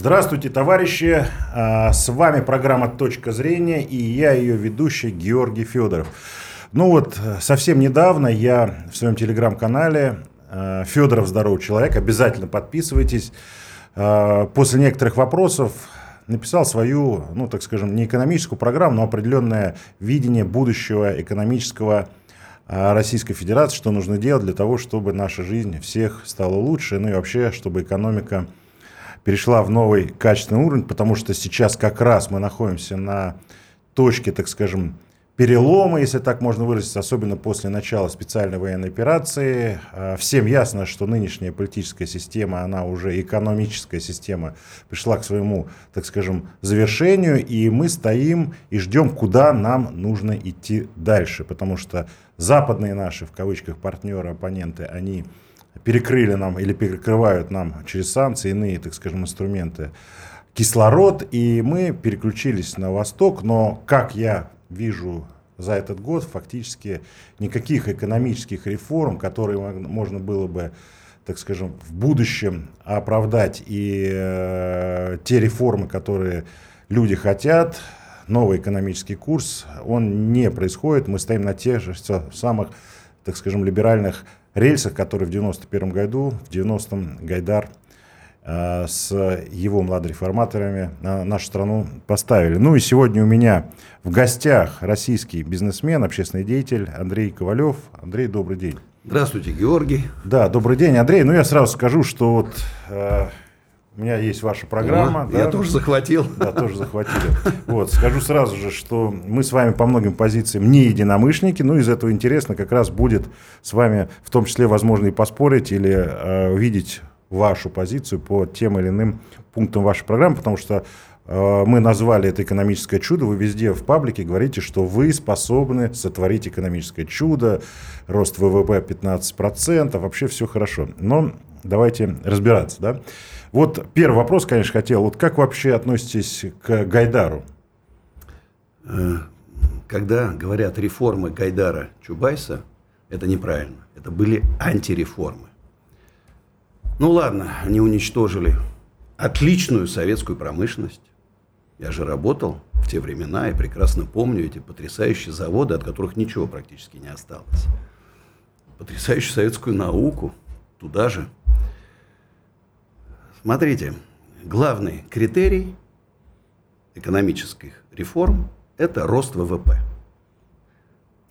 Здравствуйте, товарищи! А, с вами программа «Точка зрения» и я ее ведущий Георгий Федоров. Ну вот, совсем недавно я в своем телеграм-канале а, «Федоров здоровый человек», обязательно подписывайтесь, а, после некоторых вопросов написал свою, ну так скажем, не экономическую программу, но определенное видение будущего экономического Российской Федерации, что нужно делать для того, чтобы наша жизнь всех стала лучше, ну и вообще, чтобы экономика перешла в новый качественный уровень, потому что сейчас как раз мы находимся на точке, так скажем, перелома, если так можно выразиться, особенно после начала специальной военной операции. А, всем ясно, что нынешняя политическая система, она уже экономическая система, пришла к своему, так скажем, завершению, и мы стоим и ждем, куда нам нужно идти дальше, потому что западные наши, в кавычках, партнеры, оппоненты, они перекрыли нам или перекрывают нам через санкции иные, так скажем, инструменты кислород, и мы переключились на восток, но, как я вижу за этот год, фактически никаких экономических реформ, которые можно было бы, так скажем, в будущем оправдать, и э, те реформы, которые люди хотят, новый экономический курс, он не происходит, мы стоим на тех же самых, так скажем, либеральных рельсах, которые в 91 году, в 90-м Гайдар э, с его младореформаторами на нашу страну поставили. Ну и сегодня у меня в гостях российский бизнесмен, общественный деятель Андрей Ковалев. Андрей, добрый день. Здравствуйте, Георгий. Да, добрый день, Андрей. Ну я сразу скажу, что вот э, у меня есть ваша программа. О, да? Я тоже захватил. Да, тоже захватили. Вот, скажу сразу же, что мы с вами по многим позициям не единомышленники, но из этого интересно как раз будет с вами в том числе возможно и поспорить или э, увидеть вашу позицию по тем или иным пунктам вашей программы, потому что э, мы назвали это экономическое чудо, вы везде в паблике говорите, что вы способны сотворить экономическое чудо, рост ВВП 15%, вообще все хорошо. Но давайте разбираться, да. Вот первый вопрос, конечно, хотел. Вот как вообще относитесь к Гайдару? Э, когда говорят реформы Гайдара Чубайса, это неправильно. Это были антиреформы. Ну ладно, они уничтожили отличную советскую промышленность. Я же работал в те времена и прекрасно помню эти потрясающие заводы, от которых ничего практически не осталось. Потрясающую советскую науку туда же – Смотрите, главный критерий экономических реформ – это рост ВВП.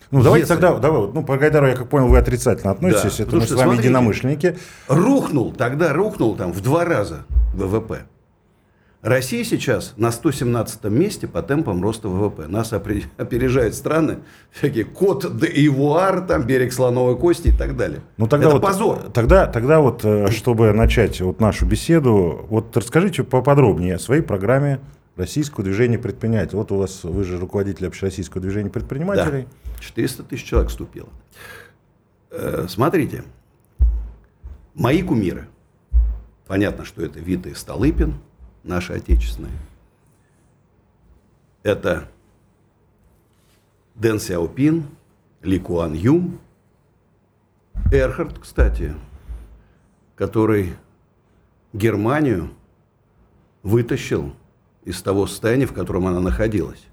Ну, давайте Если... тогда, давай, ну, по Гайдару, я как понял, вы отрицательно относитесь, да. это мы с вами смотрите, единомышленники. Рухнул, тогда рухнул там в два раза ВВП. Россия сейчас на 117 месте по темпам роста ВВП. Нас опережают страны, всякие Кот де Ивуар, там берег слоновой кости и так далее. Ну, тогда Это вот, позор. Тогда, тогда вот, э, чтобы начать вот нашу беседу, вот расскажите поподробнее о своей программе Российского движения предпринимателей. Вот у вас, вы же руководитель общероссийского движения предпринимателей. Да, 400 тысяч человек вступило. Э, смотрите, мои кумиры. Понятно, что это Вита и Столыпин – наши отечественные. Это Дэн Сяопин, Ли Куан Юм, Эрхард, кстати, который Германию вытащил из того состояния, в котором она находилась.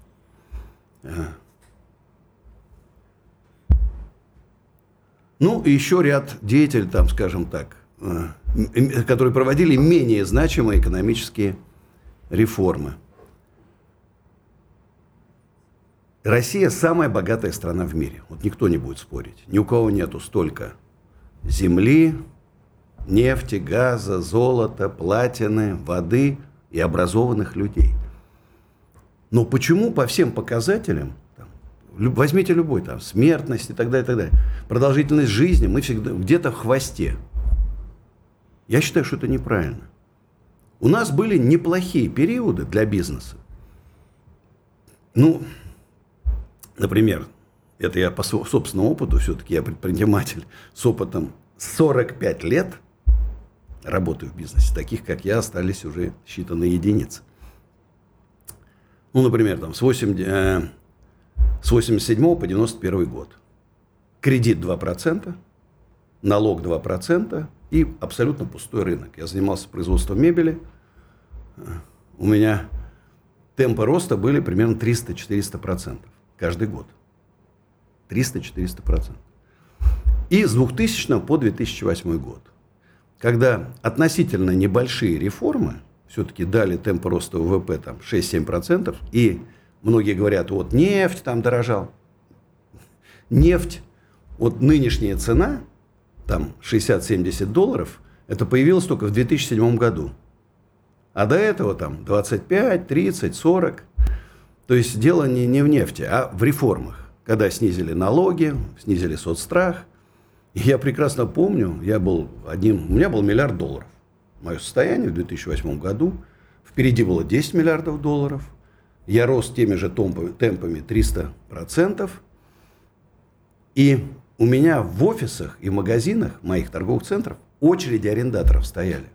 Ну, и еще ряд деятелей, там, скажем так, э, которые проводили менее значимые экономические реформы. Россия самая богатая страна в мире. Вот никто не будет спорить. Ни у кого нету столько земли, нефти, газа, золота, платины, воды и образованных людей. Но почему по всем показателям, там, возьмите любой, там, смертность и так далее, и так далее, продолжительность жизни, мы всегда где-то в хвосте. Я считаю, что это неправильно. У нас были неплохие периоды для бизнеса. Ну, например, это я по собственному опыту, все-таки я предприниматель с опытом 45 лет работаю в бизнесе. Таких, как я, остались уже считанные единицы. Ну, например, там, с, 8, э, с 87 по 91 год. Кредит 2%, налог 2%, и абсолютно пустой рынок. Я занимался производством мебели, у меня темпы роста были примерно 300-400% каждый год. 300-400%. И с 2000 по 2008 год, когда относительно небольшие реформы все-таки дали темп роста ВВП там 6-7%, и многие говорят, вот нефть там дорожал. Нефть, вот нынешняя цена, там 60-70 долларов, это появилось только в 2007 году. А до этого там 25, 30, 40. То есть дело не, не в нефти, а в реформах. Когда снизили налоги, снизили соцстрах. И я прекрасно помню, я был одним, у меня был миллиард долларов. Мое состояние в 2008 году. Впереди было 10 миллиардов долларов. Я рос теми же темпами 300%. И у меня в офисах и магазинах моих торговых центров очереди арендаторов стояли.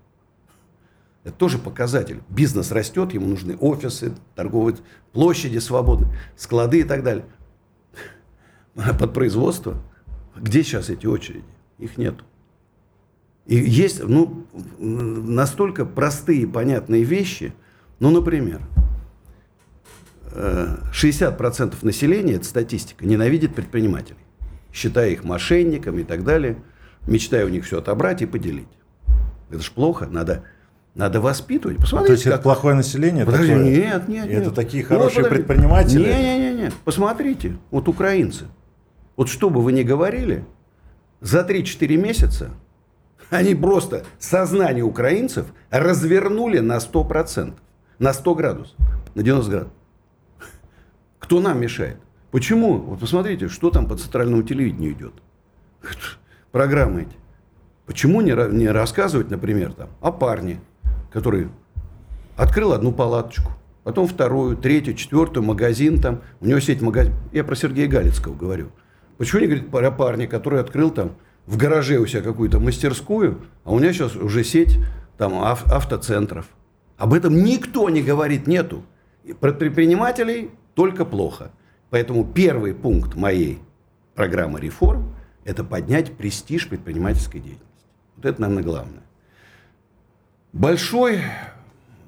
Это тоже показатель. Бизнес растет, ему нужны офисы, торговые площади свободны, склады и так далее. Под производство. Где сейчас эти очереди? Их нету. И есть ну, настолько простые, понятные вещи. Ну, например, 60% э, населения, это статистика, ненавидит предпринимателей, считая их мошенниками и так далее, мечтая у них все отобрать и поделить. Это же плохо, надо надо воспитывать. Посмотрите, то есть как... это плохое население? Подожди, такое... Нет, нет, нет. Это такие хорошие ну, предприниматели? Нет, нет, нет, нет. Посмотрите, вот украинцы. Вот что бы вы ни говорили, за 3-4 месяца они просто сознание украинцев развернули на 100%, на 100 градусов, на 90 градусов. Кто нам мешает? Почему? Вот посмотрите, что там по центральному телевидению идет. Программы эти. Почему не, не рассказывать, например, там, о парне, который открыл одну палаточку, потом вторую, третью, четвертую, магазин там, у него сеть магазин. Я про Сергея Галицкого говорю. Почему не говорит про парня, который открыл там в гараже у себя какую-то мастерскую, а у меня сейчас уже сеть там ав- автоцентров. Об этом никто не говорит, нету. И предпринимателей только плохо. Поэтому первый пункт моей программы реформ – это поднять престиж предпринимательской деятельности. Вот это, наверное, главное. Большой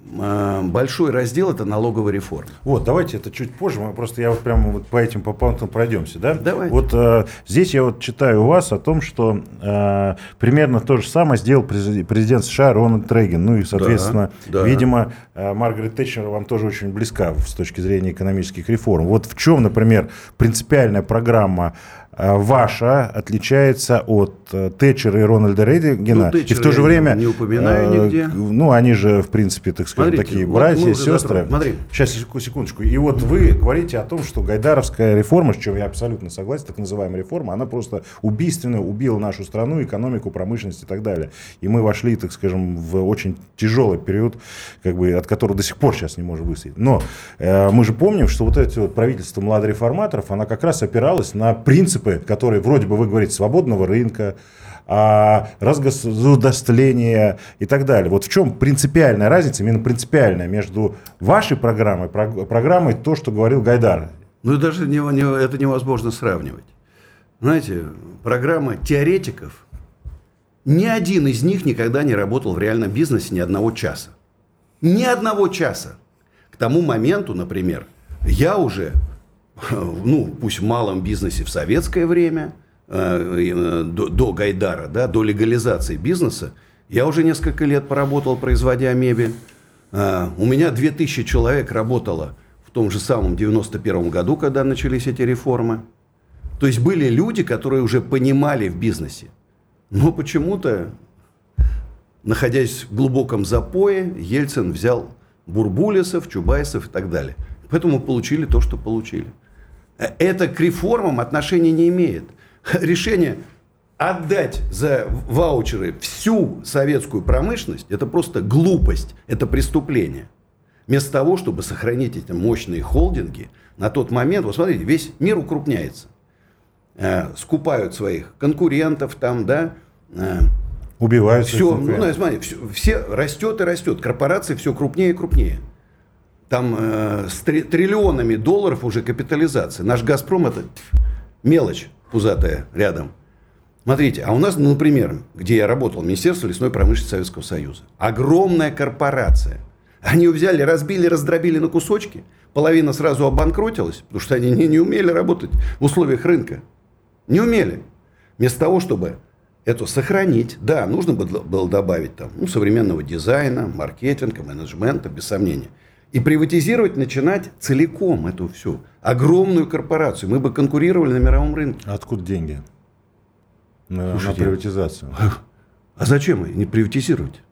большой раздел это налоговая реформа. Вот, давайте это чуть позже, мы просто я вот прямо вот по этим по пунктам пройдемся, да? Давай. Вот э, здесь я вот читаю у вас о том, что э, примерно то же самое сделал президент США Рональд Рейган, ну и соответственно, да, да. видимо, э, Маргарет Тэтчер вам тоже очень близка с точки зрения экономических реформ. Вот в чем, например, принципиальная программа ваша отличается от э, Тэтчера и Рональда Рейгана. Ну, и в то же время... Не упоминаю э, нигде. Ну, они же, в принципе, так сказать, Смотрите, такие вот братья, сестры. Смотри. Сейчас, секундочку. И вот вы говорите о том, что Гайдаровская реформа, с чем я абсолютно согласен, так называемая реформа, она просто убийственно убила нашу страну, экономику, промышленность и так далее. И мы вошли, так скажем, в очень тяжелый период, как бы, от которого до сих пор сейчас не можем выстоять. Но э, мы же помним, что вот это вот правительство младореформаторов, она как раз опиралась на принцип принципы, которые вроде бы вы говорите свободного рынка, а, разгосударствления и так далее. Вот в чем принципиальная разница, именно принципиальная между вашей программой, программой то, что говорил Гайдар? Ну, даже не, не, это невозможно сравнивать. Знаете, программа теоретиков, ни один из них никогда не работал в реальном бизнесе ни одного часа. Ни одного часа. К тому моменту, например, я уже ну, пусть в малом бизнесе в советское время, э, э, до, до Гайдара, да, до легализации бизнеса, я уже несколько лет поработал, производя мебель. Э, у меня 2000 человек работало в том же самом 91 году, когда начались эти реформы. То есть были люди, которые уже понимали в бизнесе. Но почему-то, находясь в глубоком запое, Ельцин взял Бурбулисов, Чубайсов и так далее. Поэтому получили то, что получили. Это к реформам отношения не имеет. Решение отдать за ваучеры всю советскую промышленность, это просто глупость, это преступление. Вместо того, чтобы сохранить эти мощные холдинги, на тот момент, вот смотрите, весь мир укрупняется. Э, скупают своих конкурентов там, да. Э, Убивают все, ну, смотри, все, все растет и растет. Корпорации все крупнее и крупнее. Там э, с три, триллионами долларов уже капитализация. Наш «Газпром» – это мелочь пузатая рядом. Смотрите, а у нас, ну, например, где я работал, Министерство лесной промышленности Советского Союза. Огромная корпорация. Они взяли, разбили, раздробили на кусочки. Половина сразу обанкротилась, потому что они не, не умели работать в условиях рынка. Не умели. Вместо того, чтобы это сохранить, да, нужно было добавить там, ну, современного дизайна, маркетинга, менеджмента, без сомнения. И приватизировать начинать целиком эту всю огромную корпорацию. Мы бы конкурировали на мировом рынке. Откуда деньги? На, Слушайте, на приватизацию. А зачем не приватизировать?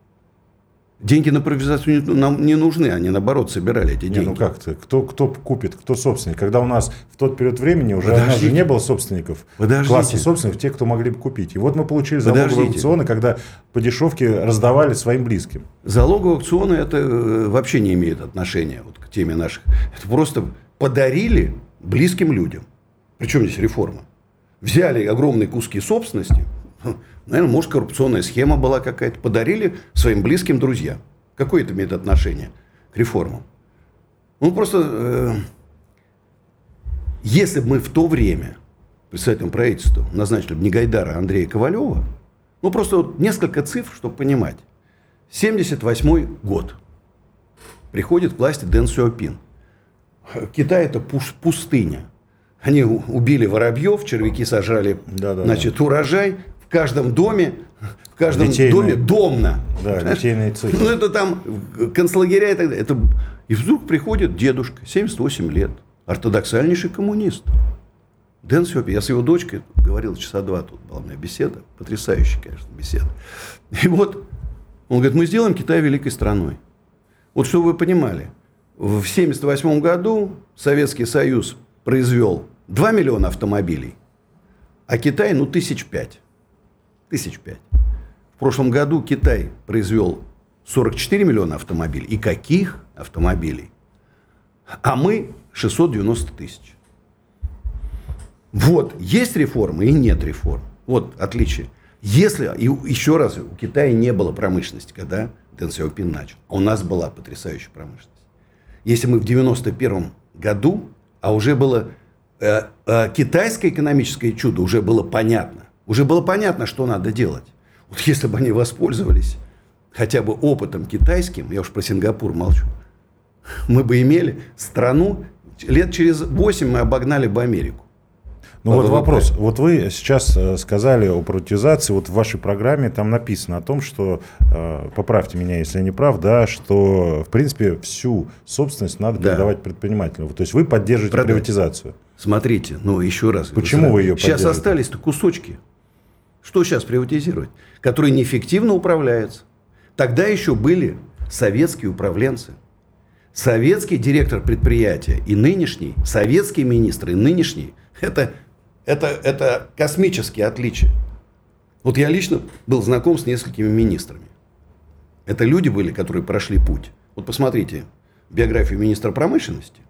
Деньги на приватизацию нам не нужны, они наоборот собирали эти деньги. Не, ну как то кто, кто купит, кто собственник? Когда у нас в тот период времени уже, у нас же не было собственников, Подождите. класса собственников, те, кто могли бы купить. И вот мы получили залоговые аукционы, когда по дешевке раздавали своим близким. Залоговые аукционы это э, вообще не имеет отношения вот к теме наших. Это просто подарили близким людям. Причем здесь реформа? Взяли огромные куски собственности, Наверное, может, коррупционная схема была какая-то. Подарили своим близким друзьям. Какое это имеет отношение к реформам? Ну, просто, э, если бы мы в то время представителям правительства назначили бы не Гайдара, а Андрея Ковалева, ну, просто вот несколько цифр, чтобы понимать. 78 год. Приходит к власти Дэн Сюопин. Китай – это пустыня. Они убили воробьев, червяки сажали, да, да, значит, да. урожай, каждом доме, в каждом Литейные. доме домно. Да, литейные цифры. Ну, это там концлагеря и так далее. Это... И вдруг приходит дедушка, 78 лет, ортодоксальнейший коммунист. Дэн Сёпи, я с его дочкой говорил часа два, тут была у меня беседа, потрясающая, конечно, беседа. И вот он говорит, мы сделаем Китай великой страной. Вот чтобы вы понимали, в 1978 году Советский Союз произвел 2 миллиона автомобилей, а Китай, ну, тысяч пять. Тысяч пять. В прошлом году Китай произвел 44 миллиона автомобилей. И каких автомобилей? А мы 690 тысяч. Вот, есть реформы и нет реформ. Вот отличие. Если, и еще раз, у Китая не было промышленности, когда Дэн Сяопин начал. А у нас была потрясающая промышленность. Если мы в 91 году, а уже было э, э, китайское экономическое чудо, уже было понятно, уже было понятно, что надо делать. Вот если бы они воспользовались хотя бы опытом китайским, я уж про Сингапур молчу, мы бы имели страну, лет через 8 мы обогнали бы Америку. Ну вот вопрос. Вот вы сейчас э, сказали о приватизации. Вот в вашей программе там написано о том, что, э, поправьте меня, если я не прав, да, что, в принципе, всю собственность надо да. передавать предпринимателю. То есть вы поддерживаете Продать. приватизацию. Смотрите, ну еще раз. Почему вы ее Сейчас остались-то кусочки. Что сейчас приватизировать? Которые неэффективно управляются. Тогда еще были советские управленцы. Советский директор предприятия и нынешний, советский министр и нынешний, это, это, это космические отличия. Вот я лично был знаком с несколькими министрами. Это люди были, которые прошли путь. Вот посмотрите биографию министра промышленности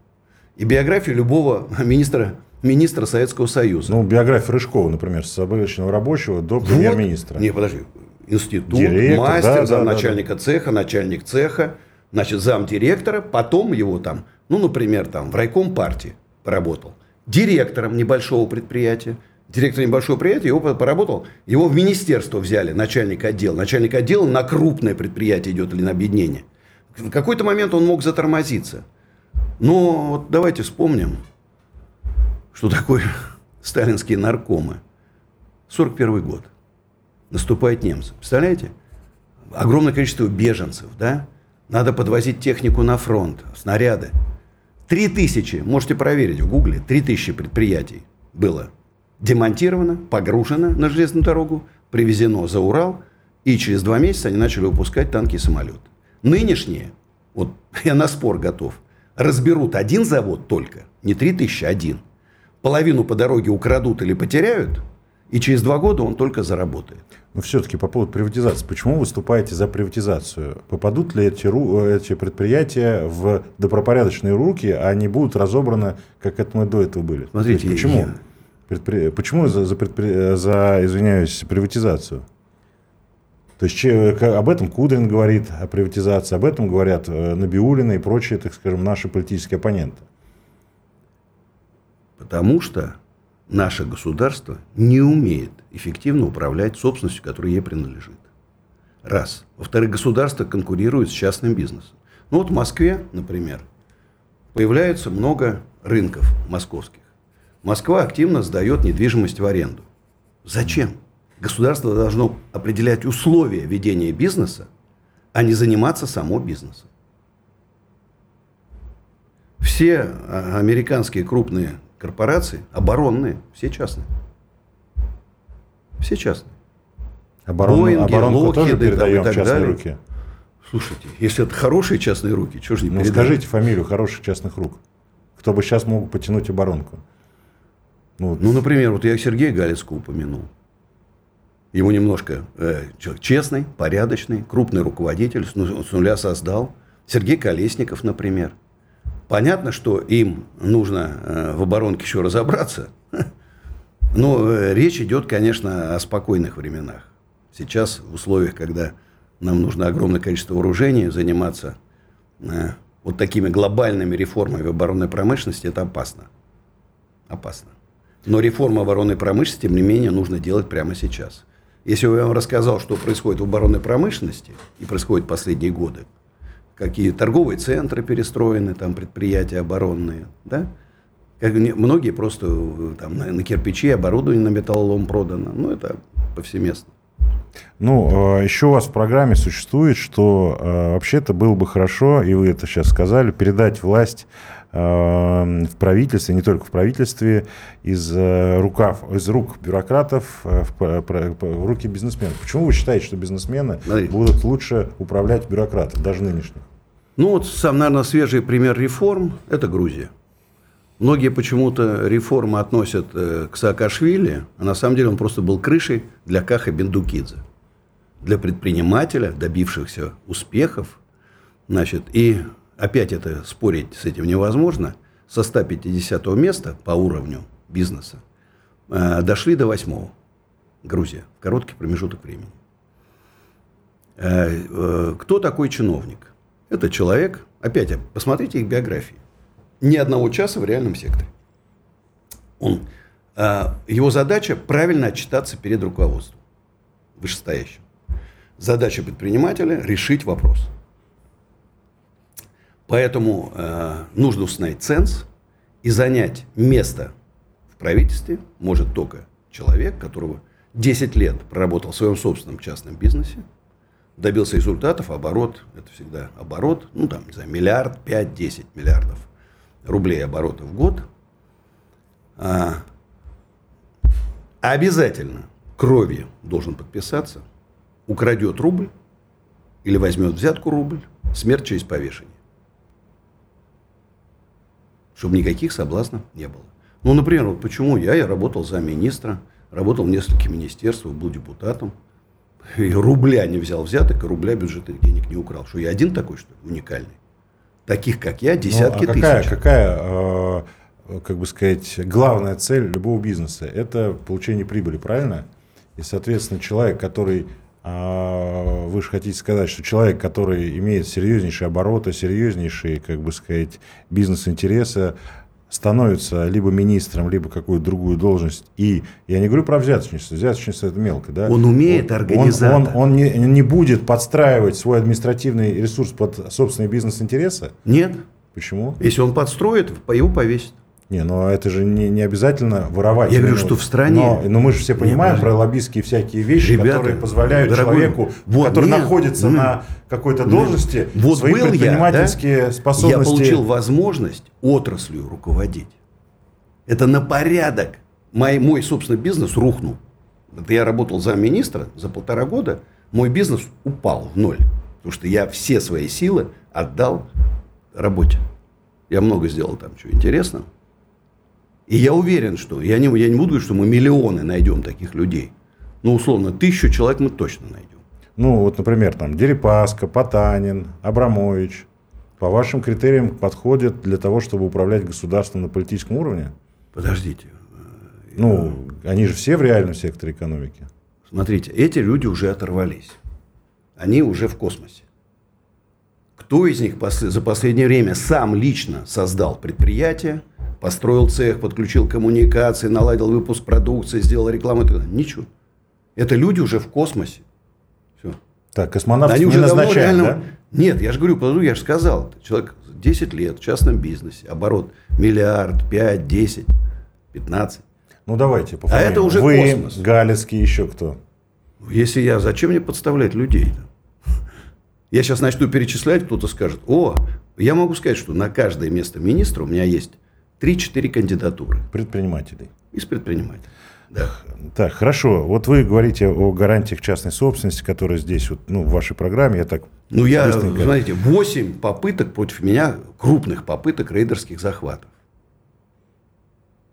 и биографию любого министра министра Советского Союза. Ну, биография Рыжкова, например, с обычного рабочего до премьер-министра. Не, подожди. Институт, Директор, мастер, да, замначальника да, да. цеха, начальник цеха, значит, замдиректора, потом его там, ну, например, там, в райком партии поработал. Директором небольшого предприятия. Директор небольшого предприятия, его поработал, его в министерство взяли, начальник отдела. Начальник отдела на крупное предприятие идет или на объединение. В какой-то момент он мог затормозиться. Но вот давайте вспомним, что такое сталинские наркомы. 41 год. Наступают немцы. Представляете? Огромное количество беженцев, да? Надо подвозить технику на фронт, снаряды. Три тысячи, можете проверить в гугле, три тысячи предприятий было демонтировано, погружено на железную дорогу, привезено за Урал, и через два месяца они начали выпускать танки и самолеты. Нынешние, вот я на спор готов, разберут один завод только, не три тысячи, один – половину по дороге украдут или потеряют, и через два года он только заработает. Но все-таки по поводу приватизации. Почему вы выступаете за приватизацию? Попадут ли эти, эти предприятия в добропорядочные руки, а не будут разобраны, как это мы до этого были? Смотрите, почему? Я... Предпри... Почему за, за, предпри... за, извиняюсь, приватизацию? То есть об этом Кудрин говорит, о приватизации, об этом говорят э, Набиулина и прочие, так скажем, наши политические оппоненты. Потому что наше государство не умеет эффективно управлять собственностью, которая ей принадлежит. Раз. Во-вторых, государство конкурирует с частным бизнесом. Ну вот в Москве, например, появляется много рынков московских. Москва активно сдает недвижимость в аренду. Зачем? Государство должно определять условия ведения бизнеса, а не заниматься само бизнесом. Все а, американские крупные корпорации, оборонные, все частные. Все частные. Оборон, Боинги, Локхеды и передаем так частные далее. руки. Слушайте, если это хорошие частные руки, что же не Ну, передать? скажите фамилию хороших частных рук. Кто бы сейчас мог потянуть оборонку? Ну, Ну, например, вот я Сергея Галицкого упомянул. Ему немножко э, человек честный, порядочный, крупный руководитель, с нуля создал. Сергей Колесников, например. Понятно, что им нужно э, в оборонке еще разобраться. Но э, речь идет, конечно, о спокойных временах. Сейчас в условиях, когда нам нужно огромное количество вооружений, заниматься э, вот такими глобальными реформами в оборонной промышленности, это опасно. Опасно. Но реформу оборонной промышленности, тем не менее, нужно делать прямо сейчас. Если я вам рассказал, что происходит в оборонной промышленности и происходит последние годы, какие торговые центры перестроены, там предприятия оборонные, да? Как многие просто э, там, на, на кирпичи, оборудование на металлолом продано. Ну, это повсеместно. Ну, э, еще у вас в программе существует, что э, вообще-то было бы хорошо, и вы это сейчас сказали, передать власть в правительстве, не только в правительстве, из, э, рукав, из рук бюрократов э, в, в руки бизнесменов. Почему вы считаете, что бизнесмены будут лучше управлять бюрократов, даже нынешних? Ну, вот сам, наверное, свежий пример реформ – это Грузия. Многие почему-то реформы относят э, к Саакашвили, а на самом деле он просто был крышей для Каха Бендукидзе. Для предпринимателя, добившихся успехов. Значит, и опять это спорить с этим невозможно. Со 150 места по уровню бизнеса э, дошли до 8 Грузия в короткий промежуток времени. Э, э, Кто такой чиновник? Это человек, опять, посмотрите их биографии. Ни одного часа в реальном секторе. Он, э, его задача правильно отчитаться перед руководством вышестоящим. Задача предпринимателя – решить вопрос. Поэтому э, нужно установить ценз и занять место в правительстве может только человек, которого 10 лет проработал в своем собственном частном бизнесе, добился результатов, оборот, это всегда оборот, ну там, не знаю, миллиард, 5-10 миллиардов рублей оборота в год. А, обязательно кровью должен подписаться, украдет рубль или возьмет взятку рубль, смерть через повешение. Чтобы никаких соблазнов не было. Ну, например, вот почему я, я работал за министра, работал в нескольких министерствах, был депутатом. И рубля не взял взяток, и рубля бюджетных денег не украл. Что я один такой, что ли, уникальный? Таких, как я, десятки Ну, а какая, тысяч. какая э, как бы сказать, главная цель любого бизнеса? Это получение прибыли, правильно? И, соответственно, человек, который вы же хотите сказать, что человек, который имеет серьезнейшие обороты, серьезнейшие, как бы сказать, бизнес-интересы, становится либо министром, либо какую-то другую должность. И я не говорю про взяточничество. Взяточничество это мелко, да? Он умеет Он- организатор. Он, он, не, не будет подстраивать свой административный ресурс под собственные бизнес-интересы. Нет. Почему? Если он подстроит, его повесит. Не, но это же не, не обязательно воровать. Я говорю, Именно что в стране- Но, но мы же все понимаем подожди. про лоббистские всякие вещи, Ребята, которые позволяют дорогой, человеку, вот, который нет, находится м, на какой-то должности, Вот свои был я, да, предпринимательские способности. Я получил возможность отраслью руководить. Это на порядок. Мой, мой собственный бизнес рухнул. Это я работал за министра за полтора года. Мой бизнес упал в ноль. Потому что я все свои силы отдал работе. Я много сделал там чего интересного. И я уверен, что я не, я не буду говорить, что мы миллионы найдем таких людей. Но условно тысячу человек мы точно найдем. Ну, вот, например, там Дерипаска, Потанин, Абрамович. По вашим критериям подходят для того, чтобы управлять государством на политическом уровне? Подождите. Ну, они же все в реальном секторе экономики. Смотрите, эти люди уже оторвались. Они уже в космосе. Кто из них за последнее время сам лично создал предприятие, построил цех, подключил коммуникации, наладил выпуск продукции, сделал рекламу? Ничего. Это люди уже в космосе. Все. Так, космонавтов Они не уже назначают, реально... да? Нет, я же говорю, подожду, я же сказал, человек 10 лет в частном бизнесе, оборот миллиард, 5, 10, 15. Ну, давайте, по А это уже Вы, космос. Галицкий, еще кто? Если я, зачем мне подставлять людей? Я сейчас начну перечислять, кто-то скажет, о, я могу сказать, что на каждое место министра у меня есть 3-4 кандидатуры Предпринимателей. из предпринимателей. Да. Так, хорошо. Вот вы говорите о гарантиях частной собственности, которые здесь, вот, ну, в вашей программе, я так Ну, я, быстренько- знаете, 8 попыток против меня, крупных попыток рейдерских захватов.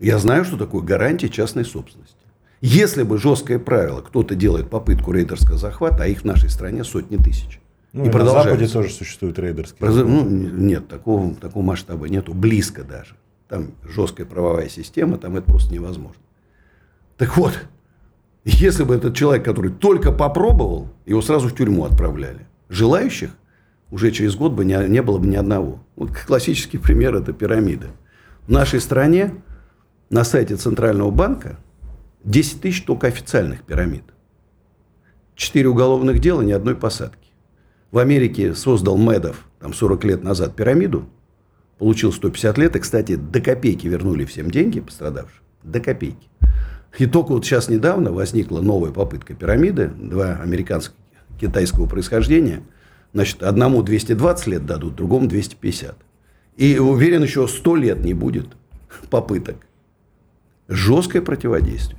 Я знаю, что такое гарантия частной собственности. Если бы жесткое правило, кто-то делает попытку рейдерского захвата, а их в нашей стране сотни тысяч. Ну, и и на Западе тоже существуют рейдерские. Произо- Ну, нет, такого, такого масштаба нету, близко даже. Там жесткая правовая система, там это просто невозможно. Так вот, если бы этот человек, который только попробовал, его сразу в тюрьму отправляли. Желающих уже через год бы не, не было бы ни одного. Вот классический пример – это пирамида. В нашей стране на сайте Центрального банка 10 тысяч только официальных пирамид. Четыре уголовных дела, ни одной посадки. В Америке создал Медов там 40 лет назад пирамиду, получил 150 лет, и, кстати, до копейки вернули всем деньги пострадавшим. До копейки. И только вот сейчас недавно возникла новая попытка пирамиды, два американских китайского происхождения. Значит, одному 220 лет дадут, другому 250. И уверен, еще 100 лет не будет попыток. Жесткое противодействие.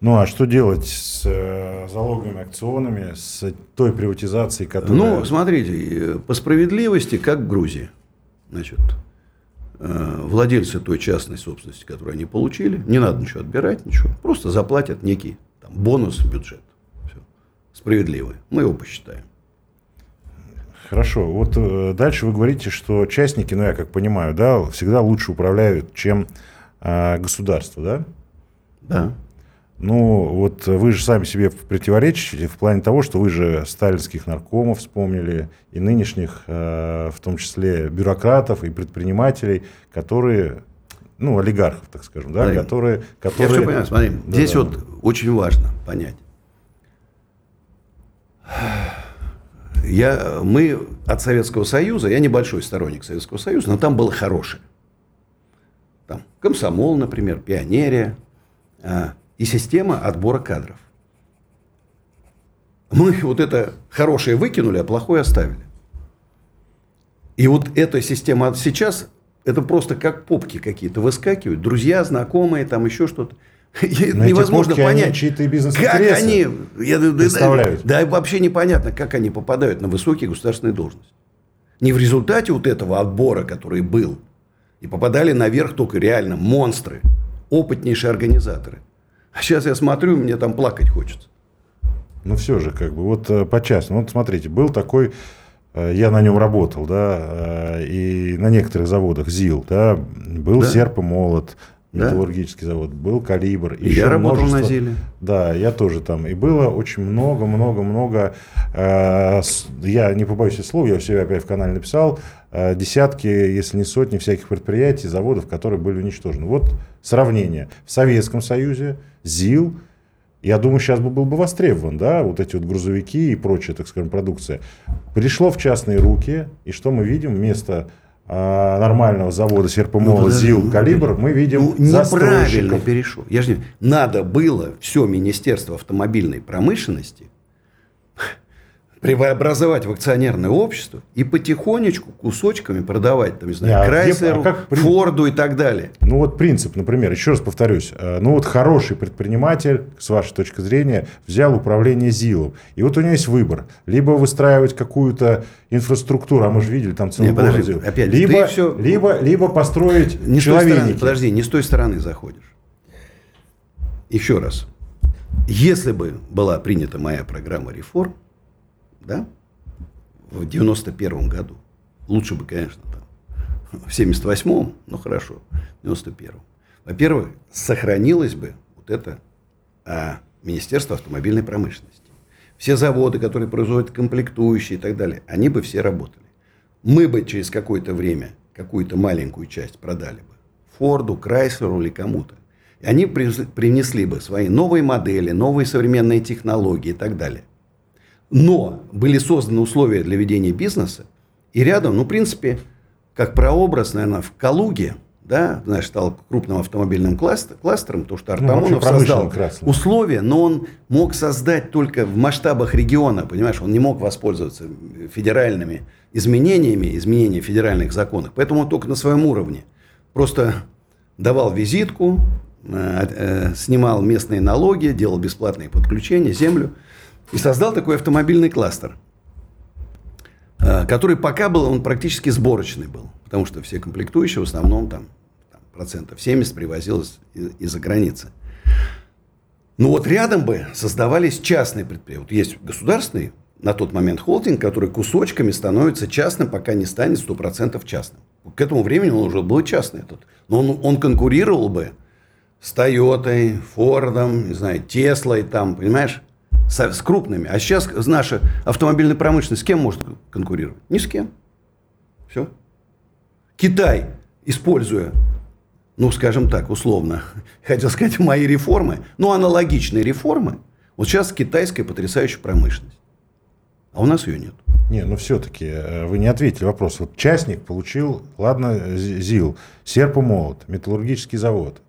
Ну, а что делать с э, залоговыми акционами, с той приватизацией, которая... Ну, смотрите, э, по справедливости, как в Грузии. Значит, э, владельцы той частной собственности, которую они получили, не надо ничего отбирать, ничего. Просто заплатят некий там, бонус в бюджет. Все. Справедливый. Мы его посчитаем. Хорошо. Вот э, дальше вы говорите, что частники, ну, я как понимаю, да, всегда лучше управляют, чем э, государство, да? Да. Ну, вот вы же сами себе противоречите в плане того, что вы же сталинских наркомов вспомнили, и нынешних, э, в том числе, бюрократов и предпринимателей, которые, ну, олигархов, так скажем, да, Смотри, которые... Я которые... все понимаю. Смотри, Да, здесь да. вот очень важно понять. Я, мы от Советского Союза, я небольшой сторонник Советского Союза, но там было хорошее. Там комсомол, например, пионерия а, и система отбора кадров. Мы вот это хорошее выкинули, а плохое оставили. И вот эта система сейчас, это просто как попки какие-то выскакивают, друзья, знакомые, там еще что-то. Но Невозможно попки, понять, чьи-то как бизнес-интересы они я- да- да- представляют. Да, вообще непонятно, как они попадают на высокие государственные должности. Не в результате вот этого отбора, который был, и попадали наверх только реально монстры, опытнейшие организаторы. А сейчас я смотрю, мне там плакать хочется. Ну, все же, как бы, вот э, по-частному. Вот смотрите, был такой, э, я на нем работал, да, э, и на некоторых заводах ЗИЛ, да, был Да. серп и молот, Да. металлургический завод, был калибр. И еще я работал на множество- ЗИЛе. Да, я тоже там. И было очень много-много-много, э, с- я не побоюсь слова, я у себя опять в канале написал, э, десятки, если не сотни всяких предприятий, заводов, которые были уничтожены. Вот сравнение. В Советском Союзе ЗИЛ, я думаю, сейчас бы был бы востребован, да, вот эти вот грузовики и прочая, так скажем, продукция. Пришло в частные руки, и что мы видим? Вместо а, нормального завода серпомола, подожди, ЗИЛ, ну, калибр, мы видим Ну, неправильно застройщиков. перешел. Я же не... Надо было все Министерство автомобильной промышленности преобразовать в акционерное общество и потихонечку кусочками продавать, там, не знаю, а Крайслеру, а как Форду и так далее. Ну вот принцип, например, еще раз повторюсь, э, ну вот хороший предприниматель, с вашей точки зрения, взял управление ЗИЛом, и вот у него есть выбор, либо выстраивать какую-то инфраструктуру, а мы же видели там целый Не, подожди, город опять, либо, всё- либо, либо построить Не той стороны, человеники. подожди, не с той стороны заходишь. Еще раз. Если бы была принята моя программа реформ, да, в 91 году, лучше бы, конечно, там, в 78-м, но хорошо, в 91-м. Во-первых, сохранилось бы вот это а, Министерство автомобильной промышленности. Все заводы, которые производят комплектующие и так далее, они бы все работали. Мы бы через какое-то время какую-то маленькую часть продали бы Форду, Крайслеру или кому-то. И они принесли- бы свои новые модели, новые современные технологии и так далее. Но были созданы условия для ведения бизнеса, и рядом, ну, в принципе, как прообраз, наверное, в Калуге, да, знаешь, стал крупным автомобильным кластером, потому что ну, Артамонов ну, создал красный. условия, но он мог создать только в масштабах региона, понимаешь, он не мог воспользоваться федеральными изменениями, изменениями федеральных законов, поэтому он только на своем уровне. Просто давал визитку, э, э, снимал местные налоги, делал бесплатные подключения, землю и создал такой автомобильный кластер, э, который пока был, он практически сборочный был, потому что все комплектующие в основном там, там процентов 70 привозилось из-за границы. Ну вот рядом бы создавались частные предприятия. Вот есть государственный на тот момент холдинг, который кусочками становится частным, пока не станет 100% частным. К этому времени он уже был частный. Этот. Но он, он конкурировал бы с Тойотой, Фордом, не знаю, Теслой, там, понимаешь, с, с крупными. А сейчас наша автомобильная промышленность с кем может конкурировать? Ни с кем. Все. Китай, используя, ну, скажем так, условно, хотел сказать, мои реформы, но аналогичные реформы, вот сейчас китайская потрясающая промышленность. А у нас ее нет. Не, ну все-таки э, вы не ответили вопрос. Вот частник получил, ладно, ЗИЛ, серп и молот, металлургический завод.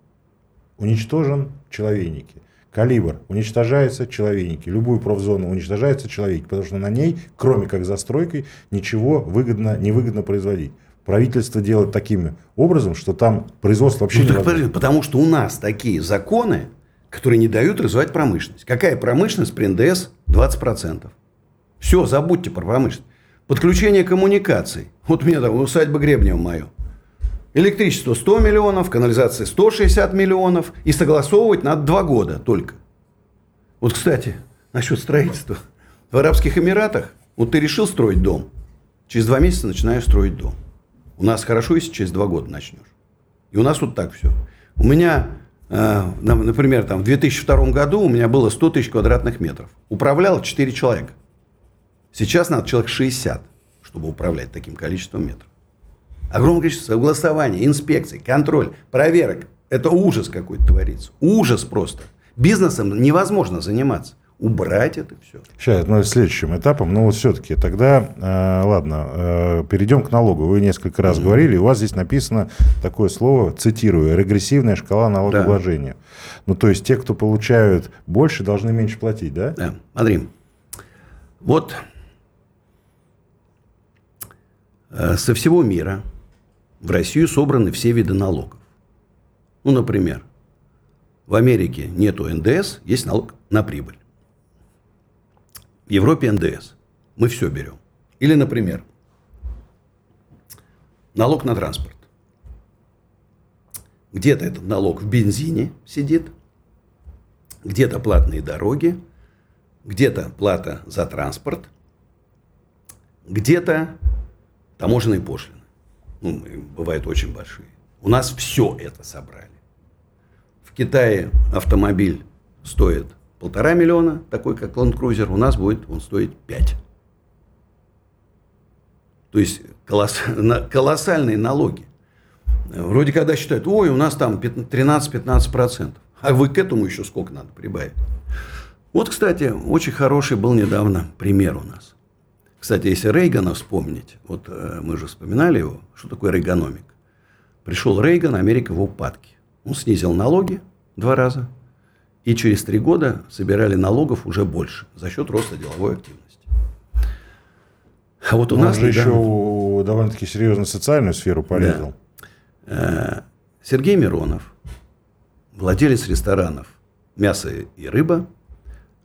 Уничтожен человейники. Калибр. Уничтожается человейники. Любую профзону уничтожается человек, потому что на ней, кроме как застройкой, ничего выгодно, невыгодно производить. Правительство делает таким образом, что там производство вообще ну, не так, Потому что у нас такие законы, которые не дают развивать промышленность. Какая промышленность при НДС 20%? Все, забудьте про промышленность. Подключение коммуникаций. Вот у меня там усадьба Гребнева мое. Электричество 100 миллионов, канализация 160 миллионов. И согласовывать надо два года только. Вот, кстати, насчет строительства. В Арабских Эмиратах, вот ты решил строить дом, через два месяца начинаешь строить дом. У нас хорошо, если через два года начнешь. И у нас вот так все. У меня, э, например, там, в 2002 году у меня было 100 тысяч квадратных метров. Управлял 4 человека. Сейчас надо человек 60, чтобы управлять таким количеством метров. Огромное количество согласований, инспекций, контроль, проверок. Это ужас какой-то творится. Ужас просто. Бизнесом невозможно заниматься. Убрать это все. Сейчас, ну, следующим этапом, но вот все-таки тогда, э, ладно, э, перейдем к налогу. Вы несколько раз mm-hmm. говорили, у вас здесь написано такое слово, цитирую, регрессивная шкала налогообложения. Да. Ну, то есть те, кто получают больше, должны меньше платить, да? Да. Смотри, вот Э, со всего мира в Россию собраны все виды налогов. Ну, например, в Америке нету НДС, есть налог на прибыль. В Европе НДС. Мы все берем. Или, например, налог на транспорт. Где-то этот налог в бензине сидит, где-то платные дороги, где-то плата за транспорт, где-то таможенные пошлины. Ну, бывают очень большие. У нас все это собрали. В Китае автомобиль стоит полтора миллиона, такой как Land Cruiser, у нас будет он стоить 5. То есть колосс, колоссальные налоги. Вроде когда считают, ой, у нас там 13-15%. А вы к этому еще сколько надо прибавить? Вот, кстати, очень хороший был недавно пример у нас. Кстати, если Рейгана вспомнить, вот э, мы же вспоминали его, что такое рейгономик. Пришел Рейган, Америка в упадке. Он снизил налоги два раза, и через три года собирали налогов уже больше за счет роста деловой активности. А вот у Но нас он же недавно... еще довольно-таки серьезно социальную сферу порезал. Да. Э, Сергей Миронов, владелец ресторанов «Мясо и рыба»,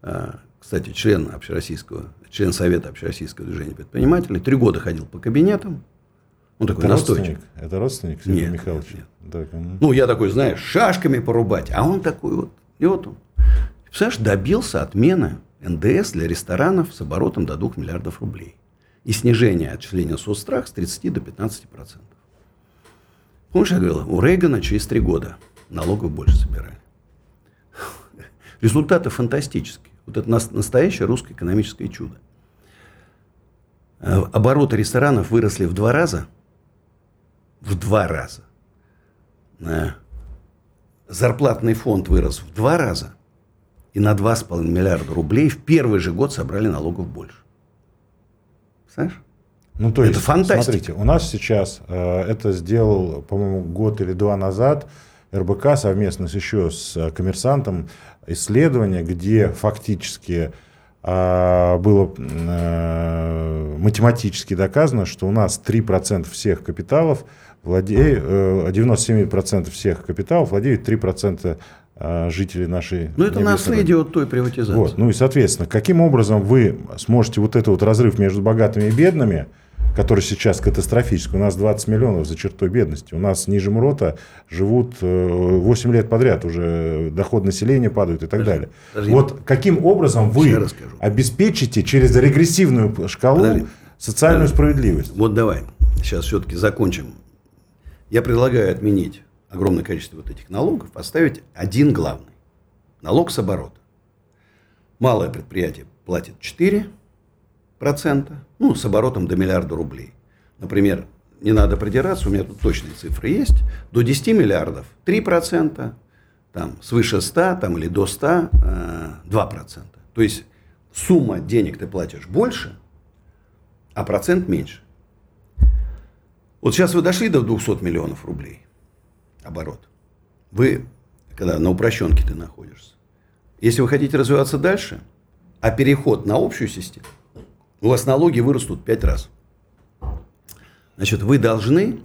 э, кстати, член общероссийского член Совета общероссийского движения предпринимателей, три года ходил по кабинетам. Он такой это настойчивый. Родственник? Это родственник Сергея нет, Михайловича? Нет. Так, угу. Ну, я такой, знаешь, шашками порубать. А он такой вот. И вот он. Представляешь, добился отмены НДС для ресторанов с оборотом до 2 миллиардов рублей. И снижение отчисления соцстрах с 30 до 15 процентов. Помнишь, я говорил, у Рейгана через три года налогов больше собирали. Результаты фантастические. Вот это настоящее русское экономическое чудо. Э, обороты ресторанов выросли в два раза. В два раза. Зарплатный фонд вырос в два раза. и на 2,5 миллиарда рублей в первый же год собрали налогов больше. Знаешь? Ну, то это есть, фантастика. смотрите, у нас сейчас э, это сделал, по-моему, год или два назад РБК совместно с еще с э, коммерсантом исследование, где фактически э, было э, математически доказано, что у нас 3% всех капиталов владеют, э, 97% всех капиталов владеют 3% э, жителей нашей... Ну, это наследие от той приватизации. Вот. Ну и, соответственно, каким образом вы сможете вот этот вот разрыв между богатыми и бедными который сейчас катастрофический. У нас 20 миллионов за чертой бедности. У нас ниже МРОТа живут 8 э, лет подряд уже доход населения падает и так подожди, далее. Подожди. Вот каким образом вы обеспечите через регрессивную шкалу подожди. социальную подожди. справедливость? Вот давай, сейчас все-таки закончим. Я предлагаю отменить огромное количество вот этих налогов, поставить один главный. Налог с оборота. Малое предприятие платит 4, процента, ну, с оборотом до миллиарда рублей. Например, не надо придираться, у меня тут точные цифры есть, до 10 миллиардов 3%, там, свыше 100 там, или до 100 2%. Э, То есть сумма денег ты платишь больше, а процент меньше. Вот сейчас вы дошли до 200 миллионов рублей оборот. Вы, когда на упрощенке ты находишься, если вы хотите развиваться дальше, а переход на общую систему, у вас налоги вырастут пять раз. Значит, вы должны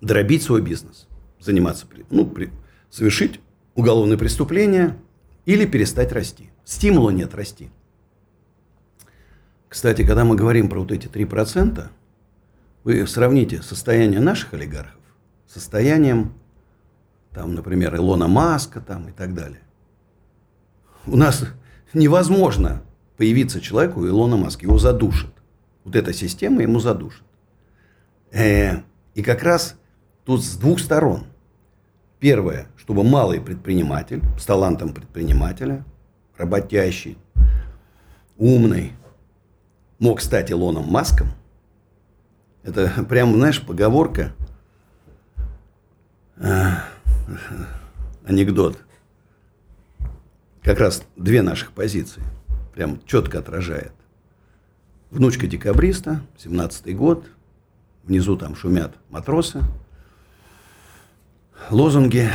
дробить свой бизнес, заниматься, ну, при, совершить уголовное преступление или перестать расти. Стимула нет расти. Кстати, когда мы говорим про вот эти 3%, вы сравните состояние наших олигархов с состоянием, там, например, Илона Маска там, и так далее. У нас невозможно появиться человеку Илона Маска, его задушит. Вот эта система ему задушит. Э, и как раз тут с двух сторон. Первое, чтобы малый предприниматель с талантом предпринимателя, работящий, умный, мог стать Илоном Маском. Это прям, знаешь, поговорка, э, анекдот. Как раз две наших позиции – прям четко отражает. Внучка декабриста, 17-й год, внизу там шумят матросы, лозунги.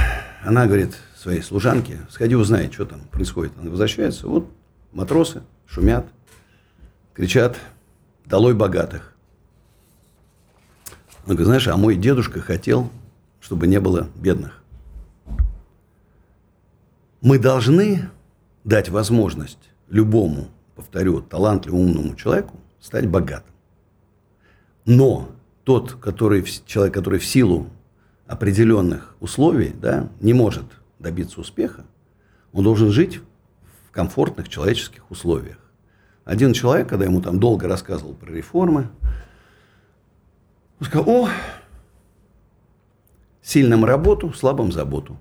Она говорит своей служанке, сходи узнай, что там происходит. Она возвращается, вот матросы шумят, кричат, долой богатых. Она говорит, знаешь, а мой дедушка хотел, чтобы не было бедных. Мы должны дать возможность любому, повторю, талантливому, умному человеку стать богатым. Но тот, который, человек, который в силу определенных условий да, не может добиться успеха, он должен жить в комфортных человеческих условиях. Один человек, когда ему там долго рассказывал про реформы, он сказал, о, сильным работу, слабым заботу.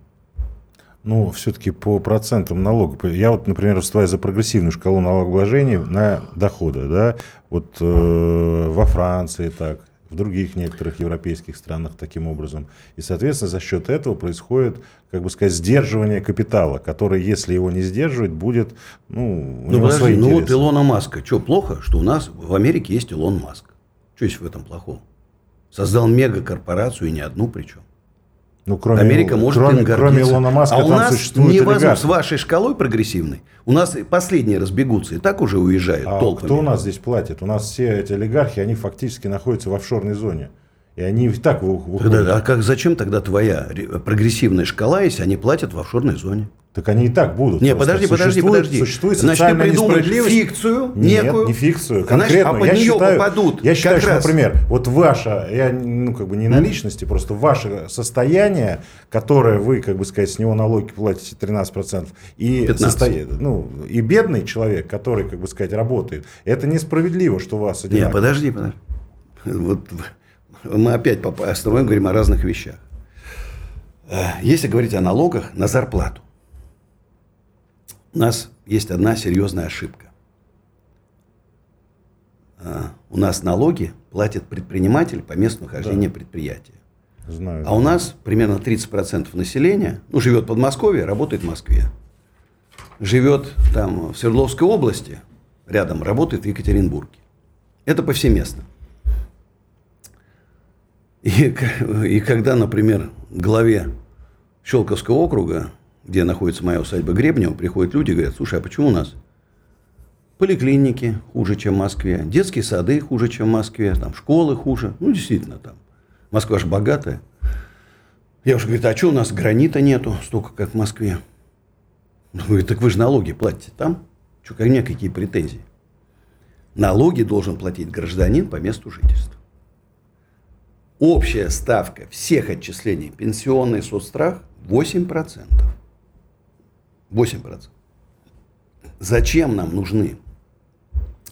Ну, все-таки по процентам налога. Я вот, например, выступаю за прогрессивную шкалу налогообложения на доходы. Да? Вот э, во Франции так, в других некоторых европейских странах таким образом. И, соответственно, за счет этого происходит, как бы сказать, сдерживание капитала, который, если его не сдерживать, будет, ну, у ну, него свои ну вот Илона Маска. Что, плохо, что у нас в Америке есть Илон Маск? Что есть в этом плохого? Создал мегакорпорацию и не одну причем. Ну, кроме, Америка может кроме, им кроме Илона Маска, а у нас невозможно с вашей шкалой прогрессивной. У нас последние разбегутся и так уже уезжают а толпами. Кто у нас здесь платит? У нас все эти олигархи, они фактически находятся в офшорной зоне. И они и так выходят. Да, а как, зачем тогда твоя прогрессивная шкала, если они платят в офшорной зоне? Так они и так будут. Не, подожди, подожди, подожди. Существует Значит, ты придумаешь фикцию Нет, некую. не фикцию, конкретно. Значит, а под я нее считаю, попадут. Я считаю, что, раз... например, вот ваше, я ну как бы не на личности, просто ваше состояние, которое вы, как бы сказать, с него налоги платите 13%, и, состо... ну, и бедный человек, который, как бы сказать, работает, это несправедливо, что у вас одинаково. Нет, подожди, подожди. Вот мы опять остановим, говорим о разных вещах. Э, если говорить о налогах на зарплату, у нас есть одна серьезная ошибка. А, у нас налоги платит предприниматель по месту нахождения да. предприятия. Знаю. А у нас примерно 30% населения ну, живет в Подмосковье, работает в Москве. живет там в Свердловской области, рядом работает в Екатеринбурге. Это повсеместно. И, и когда, например, главе Щелковского округа, где находится моя усадьба Гребнева, приходят люди и говорят, слушай, а почему у нас поликлиники хуже, чем в Москве, детские сады хуже, чем в Москве, там школы хуже. Ну, действительно, там. Москва же богатая. Я уже говорю, а что у нас гранита нету столько, как в Москве? Ну, говорит, так вы же налоги платите там. Что, ко мне какие претензии? Налоги должен платить гражданин по месту жительства. Общая ставка всех отчислений пенсионный соцстрах 8%. 8%. Зачем нам нужны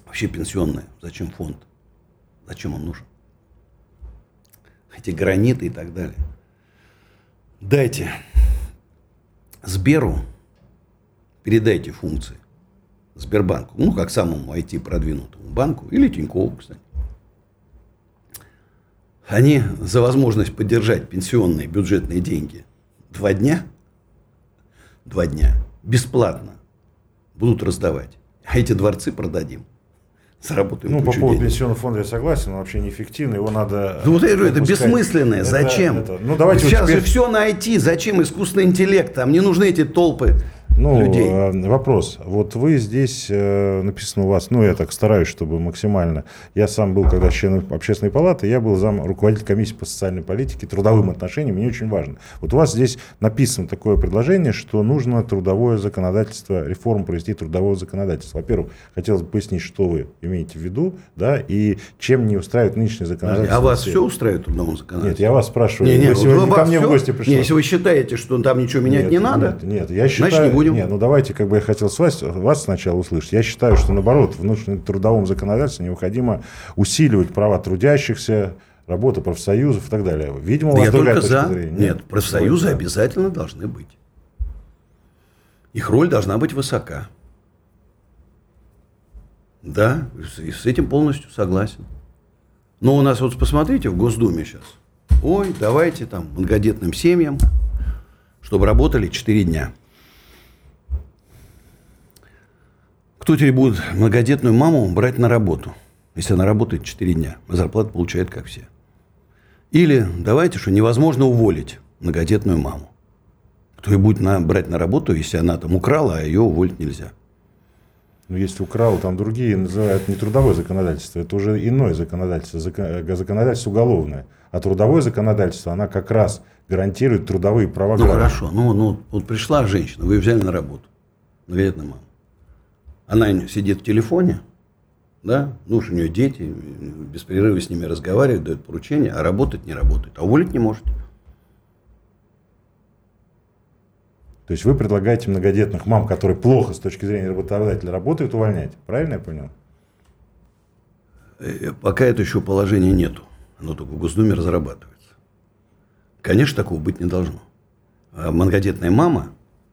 вообще пенсионные? Зачем фонд? Зачем он нужен? Эти граниты и так далее. Дайте Сберу, передайте функции Сбербанку, ну, как самому IT-продвинутому банку, или Тинькову, кстати. Они за возможность поддержать пенсионные бюджетные деньги два дня, два дня, бесплатно будут раздавать. А эти дворцы продадим. Заработаем Ну, по поводу денег. пенсионного фонда я согласен, он вообще неэффективный, его надо... Ну, вот я говорю, это бессмысленное, это, зачем? Это, ну, давайте Сейчас вот теперь... же все на IT, зачем искусственный интеллект, там не нужны эти толпы ну, людей. Э, вопрос. Вот вы здесь, э, написано у вас, ну, я так стараюсь, чтобы максимально. Я сам был, когда член общественной палаты, я был зам руководитель комиссии по социальной политике, трудовым отношениям, мне очень важно. Вот у вас здесь написано такое предложение, что нужно трудовое законодательство, реформу провести трудовое законодательство. Во-первых, хотелось бы пояснить, что вы имеете в виду, да, и чем не устраивает нынешнее законодательство. А вас все устраивает трудовое законодательство? Нет, я вас спрашиваю. Не, не, вы сегодня ко мне все? в гости пришли. Если вы считаете, что там ничего менять нет, не надо, нет, нет, я считаю, не будем. Нет, ну давайте, как бы я хотел с вас, вас сначала услышать. Я считаю, что наоборот, в внутреннем трудовом законодательстве необходимо усиливать права трудящихся, работа профсоюзов и так далее. Видимо, у вас я только за. Зрения. Нет, Нет профсоюзы Нет. обязательно должны быть. Их роль должна быть высока. Да, и с этим полностью согласен. Но у нас вот посмотрите в Госдуме сейчас. Ой, давайте там многодетным семьям, чтобы работали 4 дня. Кто теперь будет многодетную маму брать на работу, если она работает 4 дня, а зарплату получает как все? Или давайте, что невозможно уволить многодетную маму. Кто ее будет на, брать на работу, если она там украла, а ее уволить нельзя? Ну, если украл, там другие называют не трудовое законодательство, это уже иное законодательство, законодательство уголовное. А трудовое законодательство, она как раз гарантирует трудовые права Ну, хорошо. Ну, ну, вот пришла женщина, вы взяли на работу, многодетная мама. Она сидит в телефоне, да, ну уж у нее дети, без перерыва с ними разговаривает, дает поручения, а работать не работает, а уволить не может. То есть вы предлагаете многодетных мам, которые плохо с точки зрения работодателя работают, увольнять. Правильно я понял? Э, пока это еще положения нету. Оно только в Госдуме разрабатывается. Конечно, такого быть не должно. А многодетная мама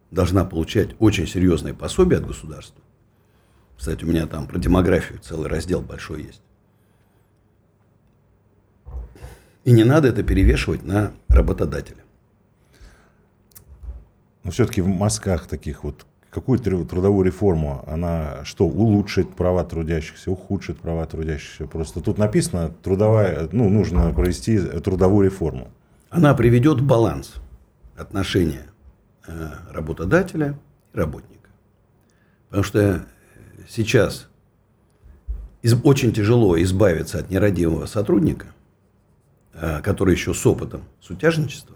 должна получать очень серьезные пособия от государства кстати, у меня там про демографию целый раздел большой есть. И не надо это перевешивать на работодателя. Но все-таки в мазках таких вот какую трудовую реформу, она что, улучшит права трудящихся, ухудшит права трудящихся? Просто тут написано, трудовая, ну, нужно провести трудовую реформу. Она приведет в баланс отношения э, работодателя и работника. Потому что сейчас очень тяжело избавиться от нерадивого сотрудника, а, который еще с опытом сутяжничества.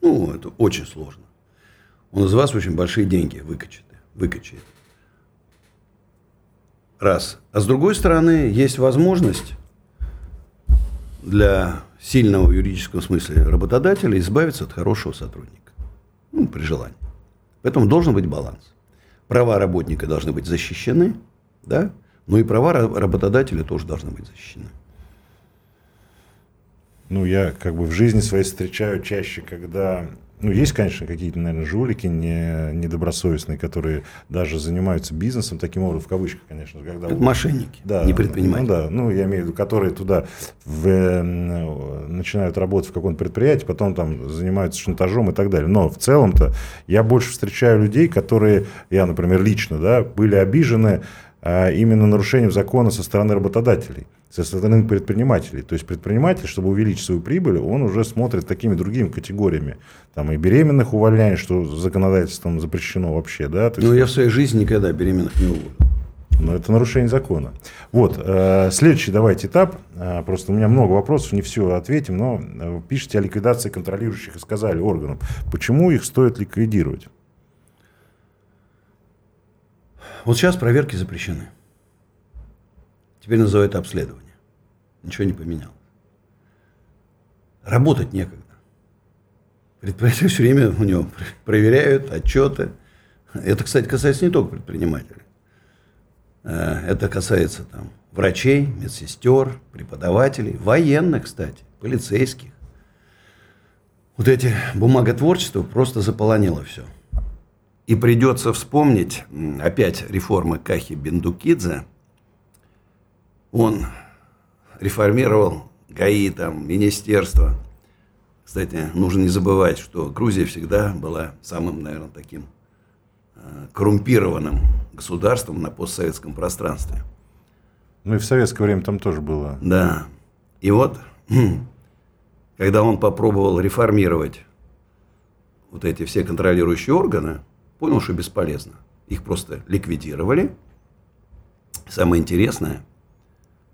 Ну, это очень сложно. Он из вас очень большие деньги выкачает. выкачает. Раз. А с другой стороны, есть возможность для сильного в юридическом смысле работодателя избавиться от хорошего сотрудника. Ну, при желании. Поэтому должен быть баланс права работника должны быть защищены, да, но и права работодателя тоже должны быть защищены. Ну, я как бы в жизни своей встречаю чаще, когда Ну, есть, конечно, какие-то, наверное, жулики не, недобросовестные, которые даже занимаются бизнесом таким образом, в кавычках, конечно. Когда Это мошенники, да, не предприниматели. Ну, да, ну, я имею в виду, которые туда в, э, начинают работать в каком-то предприятии, потом там занимаются шантажом и так далее. Но в целом-то я больше встречаю людей, которые, я, например, лично, да, были обижены а, именно нарушением закона со стороны работодателей со стороны предпринимателей. То есть предприниматель, чтобы увеличить свою прибыль, он уже смотрит такими другими категориями. Там и беременных увольняет, что законодательством запрещено вообще. Да? То есть... Ну, я в своей жизни никогда беременных не уволил. Но это нарушение закона. Вот, э, следующий давайте этап. Э, просто у меня много вопросов, не все ответим, но э, пишите о ликвидации контролирующих и сказали органов. Почему их стоит ликвидировать? Вот сейчас проверки запрещены. Теперь называют обследование. Ничего не поменялось. Работать некогда. Предприятие все время у него проверяют отчеты. Это, кстати, касается не только предпринимателей. Э, это касается там, врачей, медсестер, преподавателей, военных, кстати, полицейских. Вот эти бумаготворчество просто заполонило все. И придется вспомнить опять реформы Кахи Бендукидзе – он реформировал ГАИ, там, министерство. Кстати, нужно не забывать, что Грузия всегда была самым, наверное, таким э, коррумпированным государством на постсоветском пространстве. Ну и в советское время там тоже было. Да. И вот, когда он попробовал реформировать вот эти все контролирующие органы, понял, что бесполезно. Их просто ликвидировали. Самое интересное –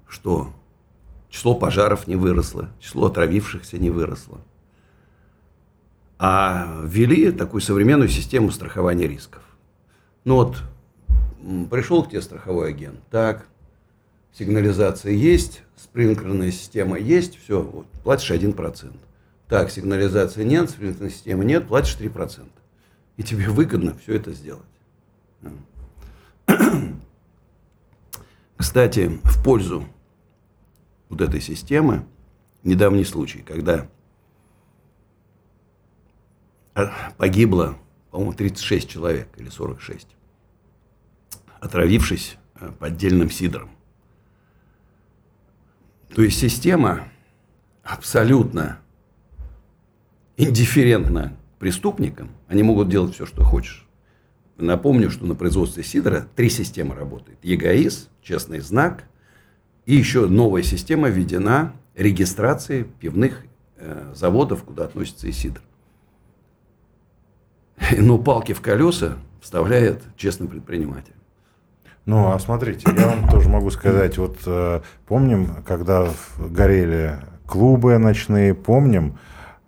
что число пожаров не выросло, число отравившихся не выросло. А ввели такую современную систему страхования рисков. Ну вот, пришел к тебе страховой агент, так, сигнализация есть, спринклерная система есть, все, вот, платишь 1%. Так, сигнализации нет, спринклерной системы нет, платишь 3%. И тебе выгодно все это сделать. Кстати, в пользу вот этой системы недавний случай, когда погибло, по-моему, 36 человек или 46, отравившись э, поддельным сидром. То есть система абсолютно индифферентна преступникам, они могут делать все, что хочешь. Напомню, что на производстве сидра три системы работают. ЕГАИС, честный знак – и еще новая система введена регистрации пивных э, заводов, куда относится и сидр. Но палки в колеса вставляет честный предприниматель. Ну, а смотрите, я вам тоже могу сказать, вот э, помним, когда горели клубы ночные, помним,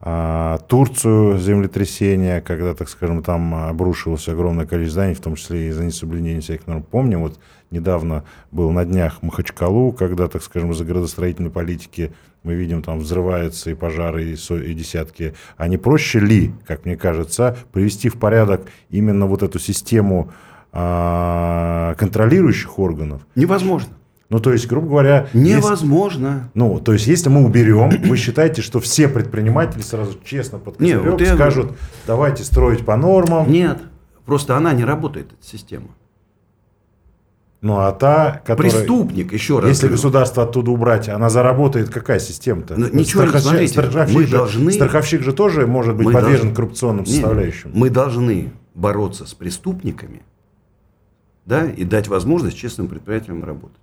Турцию землетрясение, когда, так скажем, там обрушилось огромное количество зданий, в том числе и за несоблюдение всяких норм. Помним, вот недавно был на днях Махачкалу, когда, так скажем, из-за градостроительной политики мы видим, там взрываются и пожары, и, со, и десятки. А не проще ли, как мне кажется, привести в порядок именно вот эту систему а, контролирующих органов? Невозможно. Ну, то есть, грубо говоря... Невозможно. Если, ну, то есть, если мы уберем, вы считаете, что все предприниматели сразу честно под Нет, вот скажут, давайте строить по нормам? Нет, просто она не работает, эта система. Ну, а та, которая... Преступник, еще раз Если говорю. государство оттуда убрать, она заработает, какая система-то? Ну, ничего Страховщик, смотрите, страховщик, мы же, должны... страховщик же тоже может быть подвержен должны... коррупционным составляющим. Нет, мы должны бороться с преступниками, да, и дать возможность честным предприятиям работать.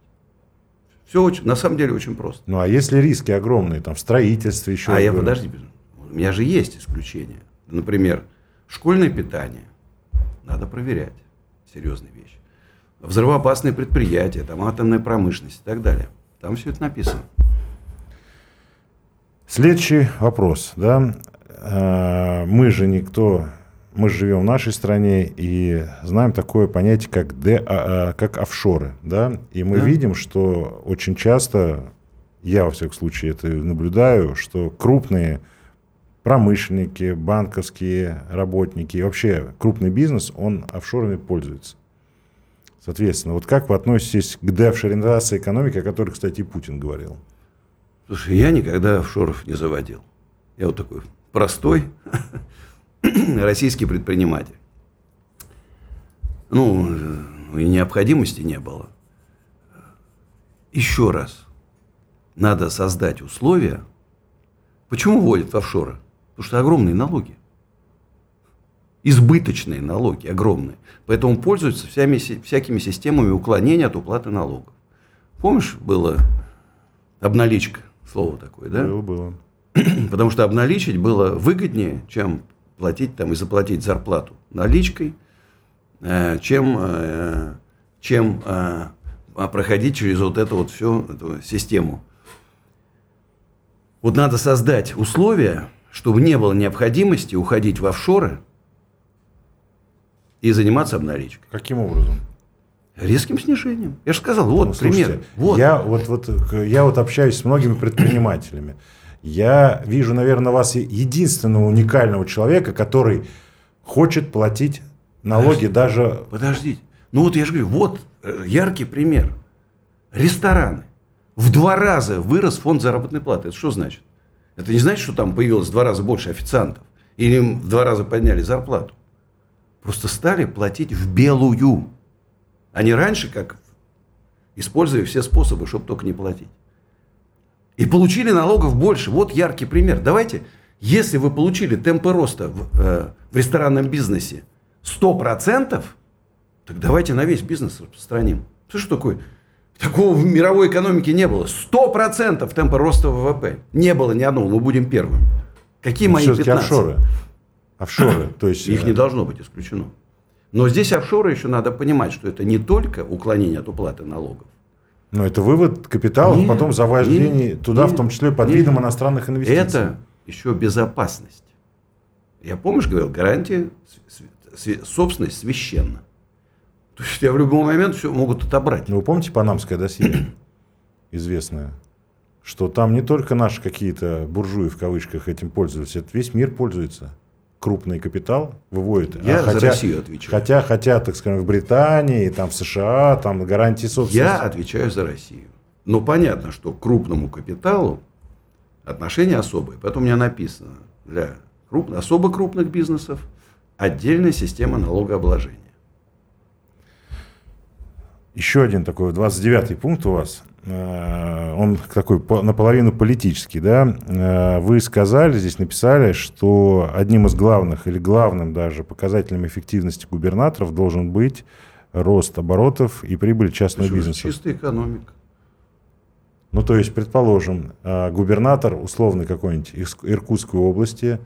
Все очень, на самом деле очень просто. Ну а если риски огромные, там в строительстве еще. А я подожди, у меня же есть исключения. Например, школьное питание надо проверять, серьезная вещь. Взрывоопасные предприятия, там атомная промышленность и так далее. Там все это написано. Следующий вопрос, да, э, мы же никто мы живем в нашей стране и знаем такое понятие, как, де, а, а, как офшоры. Да? И мы да. видим, что очень часто, я во всяком случае это наблюдаю, что крупные промышленники, банковские работники, вообще крупный бизнес, он офшорами пользуется. Соответственно, вот как вы относитесь к деофшоризации экономики, о которой, кстати, и Путин говорил? Слушай, я никогда офшоров не заводил. Я вот такой простой российский предприниматель. Ну, и необходимости не было. Еще раз, надо создать условия. Почему вводят в офшоры? Потому что огромные налоги. Избыточные налоги, огромные. Поэтому пользуются всеми, всякими системами уклонения от уплаты налогов. Помнишь, было обналичка, слово такое, да? Было, было. Потому что обналичить было выгоднее, чем платить там и заплатить зарплату наличкой, э, чем, э, чем э, проходить через вот эту вот всю эту систему. Вот надо создать условия, чтобы не было необходимости уходить в офшоры и заниматься обналичкой. Каким образом? Резким снижением. Я же сказал, вот ну, слушайте, пример. Вот. Я, вот, вот, я вот общаюсь с многими предпринимателями. Я вижу, наверное, вас единственного уникального человека, который хочет платить налоги Подождите, даже... Подождите. Ну вот я же говорю, вот э, яркий пример. Рестораны. В два раза вырос фонд заработной платы. Это что значит? Это не значит, что там появилось в два раза больше официантов. Или им в два раза подняли зарплату. Просто стали платить в белую. Они раньше как использовали все способы, чтобы только не платить. И получили налогов больше. Вот яркий пример. Давайте, если вы получили темпы роста в, э, в ресторанном бизнесе 100%, так давайте на весь бизнес распространим. Что ж такое? Такого в мировой экономике не было. 100% темпа роста ВВП. Не было ни одного. Мы будем первым. Какие Ну, мои все-таки 15? офшоры. Офшоры. То есть, Их э, не должно быть исключено. Но здесь офшоры еще надо понимать, что это не только уклонение от уплаты налогов. Ну, это вывод капиталов, Нет, потом завождение нет, туда, нет, в том числе под нет. видом иностранных инвестиций. Это еще безопасность. Я, помнишь, говорил, гарантия, собственность священна. То есть тебя в любой момент все могут отобрать. Ну, вы помните панамское досье, известное, что там не только наши какие-то буржуи в кавычках этим пользовались, это весь мир пользуется. Крупный капитал выводит. Я А за Россию отвечаю. Хотя, хотя, так скажем, в Британии, там в США, там гарантии собственности. Я отвечаю за Россию. Но понятно, что к крупному капиталу отношения особые. Поэтому у меня написано для круп- особо крупных бизнесов отдельная система налогообложения. Еще один такой, 29-й пункт у вас. Э, Он такой по- наполовину политический, да. Э, Вы сказали, здесь написали, что одним из главных или главным даже показателем эффективности губернаторов должен быть рост оборотов и прибыль частного Почему? бизнеса. Чистая экономика. Ну, то есть, предположим, э, губернатор условный какой-нибудь из Иркутской области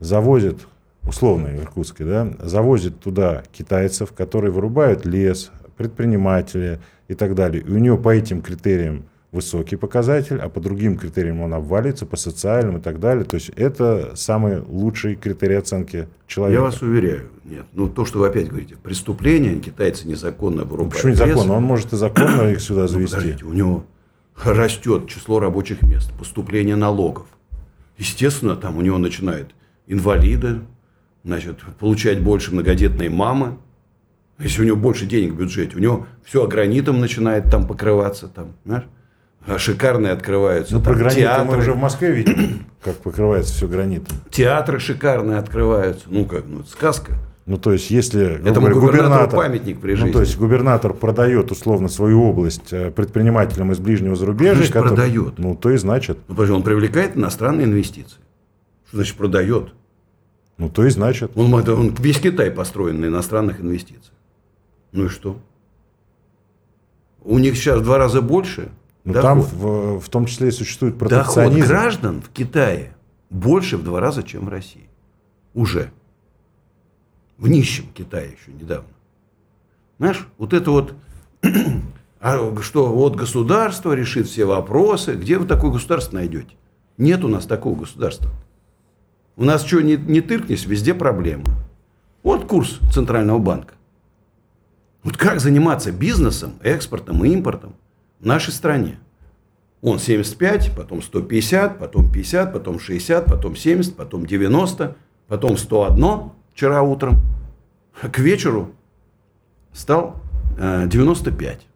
завозит, условно Иркутской, да, завозит туда китайцев, которые вырубают лес, предприниматели и так далее. И у него по этим критериям высокий показатель, а по другим критериям он обвалится, по социальным и так далее. То есть это самый лучший критерий оценки человека. Я вас уверяю, нет. Ну, то, что вы опять говорите, преступление, китайцы незаконно Ну, вырубают почему лес. незаконно? Он может и законно их сюда Ну, завести. подождите, у него растет число рабочих мест, поступление налогов. Естественно, там у него начинают инвалиды, значит, получать больше многодетные мамы. Если у него больше денег в бюджете, у него все гранитом начинает там покрываться, там, знаешь? А Шикарные открываются. Ну, там про гранит мы театры, уже в Москве видим, как покрывается все гранитом. театры шикарные открываются. Ну как, ну это сказка. Ну, то есть, если Этому говоря, губернатору памятник при ну, жизни. то есть, губернатор продает, условно, свою область э, предпринимателям из ближнего зарубежья. Значит, продает. Ну, то и значит. Ну, подожди, он привлекает иностранные инвестиции. Что значит продает? Ну, то и значит. Он, это- он весь Китай построен на иностранных инвестициях. Ну и что? У них сейчас в два раза больше Ну, доход. там в, в том числе и существует Доход протекционизм. граждан в Китае больше в два раза, чем в России. Уже. В нищем Китае еще недавно. Знаешь, вот это вот, а что вот государство решит все вопросы. Где вы такое государство найдете? Нет у нас такого государства. У нас что, не, не тыркнись, везде проблемы. Вот курс Центрального банка. Вот как заниматься бизнесом, экспортом и импортом в нашей стране? Он 75, потом 150, потом 50, потом 60, потом 70, потом 90, потом 101 вчера утром. А К вечеру стал э, 95.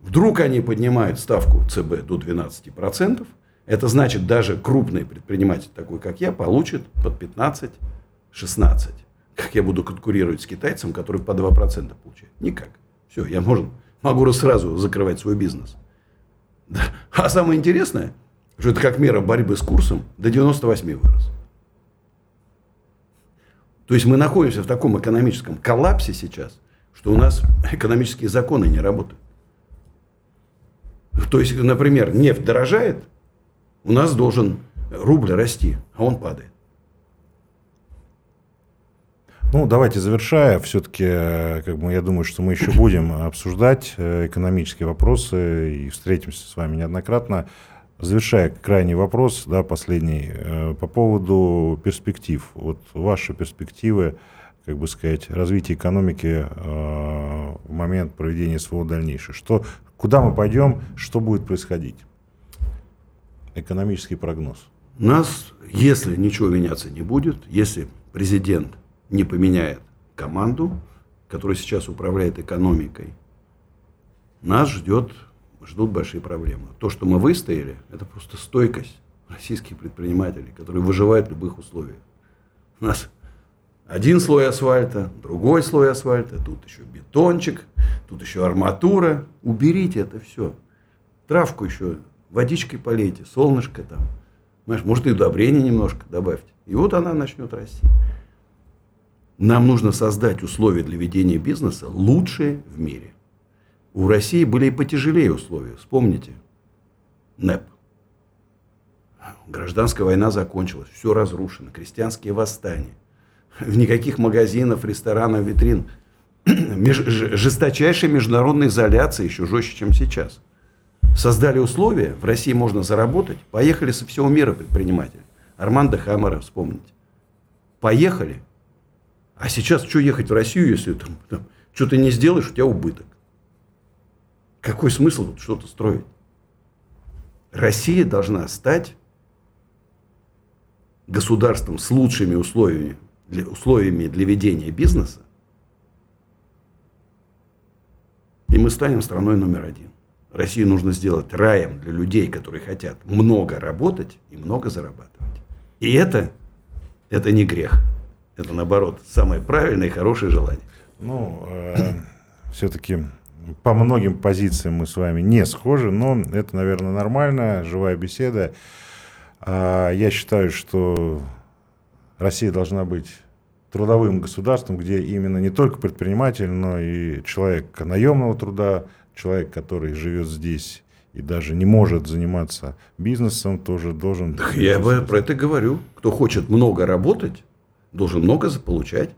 Вдруг они поднимают ставку ЦБ до 12%. Это значит, даже крупный предприниматель, такой как я, получит под 15-16%. 16. Как я буду конкурировать с китайцем, который по 2% получает? Никак. Все, я можно, могу сразу закрывать свой бизнес. Да. А самое интересное, что это как мера борьбы с курсом до 98 вырос. То есть мы находимся в таком экономическом коллапсе сейчас, что у нас экономические законы не работают. То есть, например, нефть дорожает, у нас должен рубль расти, а он падает. Ну, давайте завершая, все-таки, как бы, я думаю, что мы еще будем обсуждать э, экономические вопросы и встретимся с вами неоднократно. Завершая крайний вопрос, да, последний, э, по поводу перспектив. Вот ваши перспективы, как бы сказать, развития экономики э, в момент проведения СВО дальнейшее. Что, куда мы пойдем, что будет происходить? Экономический прогноз. Нас, если ничего меняться не будет, если президент не поменяет команду, которая сейчас управляет экономикой, нас ждет, ждут большие проблемы. То, что мы выстояли, это просто стойкость российских предпринимателей, которые выживают в любых условиях. У нас один слой асфальта, другой слой асфальта, тут еще бетончик, тут еще арматура. Уберите это все. Травку еще водичкой полейте, солнышко там. Может, и удобрения немножко добавьте. И вот она начнет расти. Нам нужно создать условия для ведения бизнеса лучшие в мире. У России были и потяжелее условия. Вспомните. НЭП. Гражданская война закончилась, все разрушено, крестьянские восстания. Никаких магазинов, ресторанов, витрин. Жесточайшая международная изоляция, еще жестче, чем сейчас. Создали условия, в России можно заработать. Поехали со всего мира предприниматели. Армандо Хаммера вспомните. Поехали, а сейчас что ехать в Россию, если там, там что-то не сделаешь, у тебя убыток. Какой смысл тут что-то строить? Россия должна стать государством с лучшими условиями для, условиями для ведения бизнеса, и мы станем страной номер один. Россию нужно сделать раем для людей, которые хотят много работать и много зарабатывать. И это, это не грех. Это, наоборот, самое правильное и хорошее желание. Ну, э, все-таки по многим позициям мы с вами не схожи, но это, наверное, нормально, живая беседа. А я считаю, что Россия должна быть трудовым государством, где именно не только предприниматель, но и человек наемного труда, человек, который живет здесь и даже не может заниматься бизнесом, тоже должен... Так я про это говорю. Кто хочет много работать, должен много получать.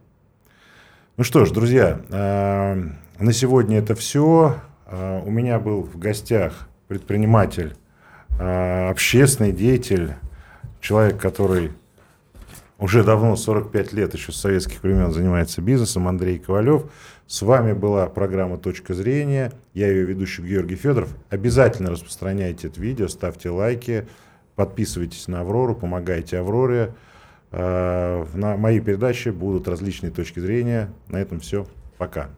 Ну что ж, друзья, э, на сегодня это все. Э, у меня был в гостях предприниматель, э, общественный деятель, человек, который уже давно, 45 лет, еще с советских времен занимается бизнесом, Андрей Ковалев. С вами была программа «Точка зрения». Я ее ведущий Георгий Федоров. Обязательно распространяйте это видео, ставьте лайки, подписывайтесь на Аврору, помогайте Авроре. Э, на моей передаче будут различные точки зрения. На этом все. Пока.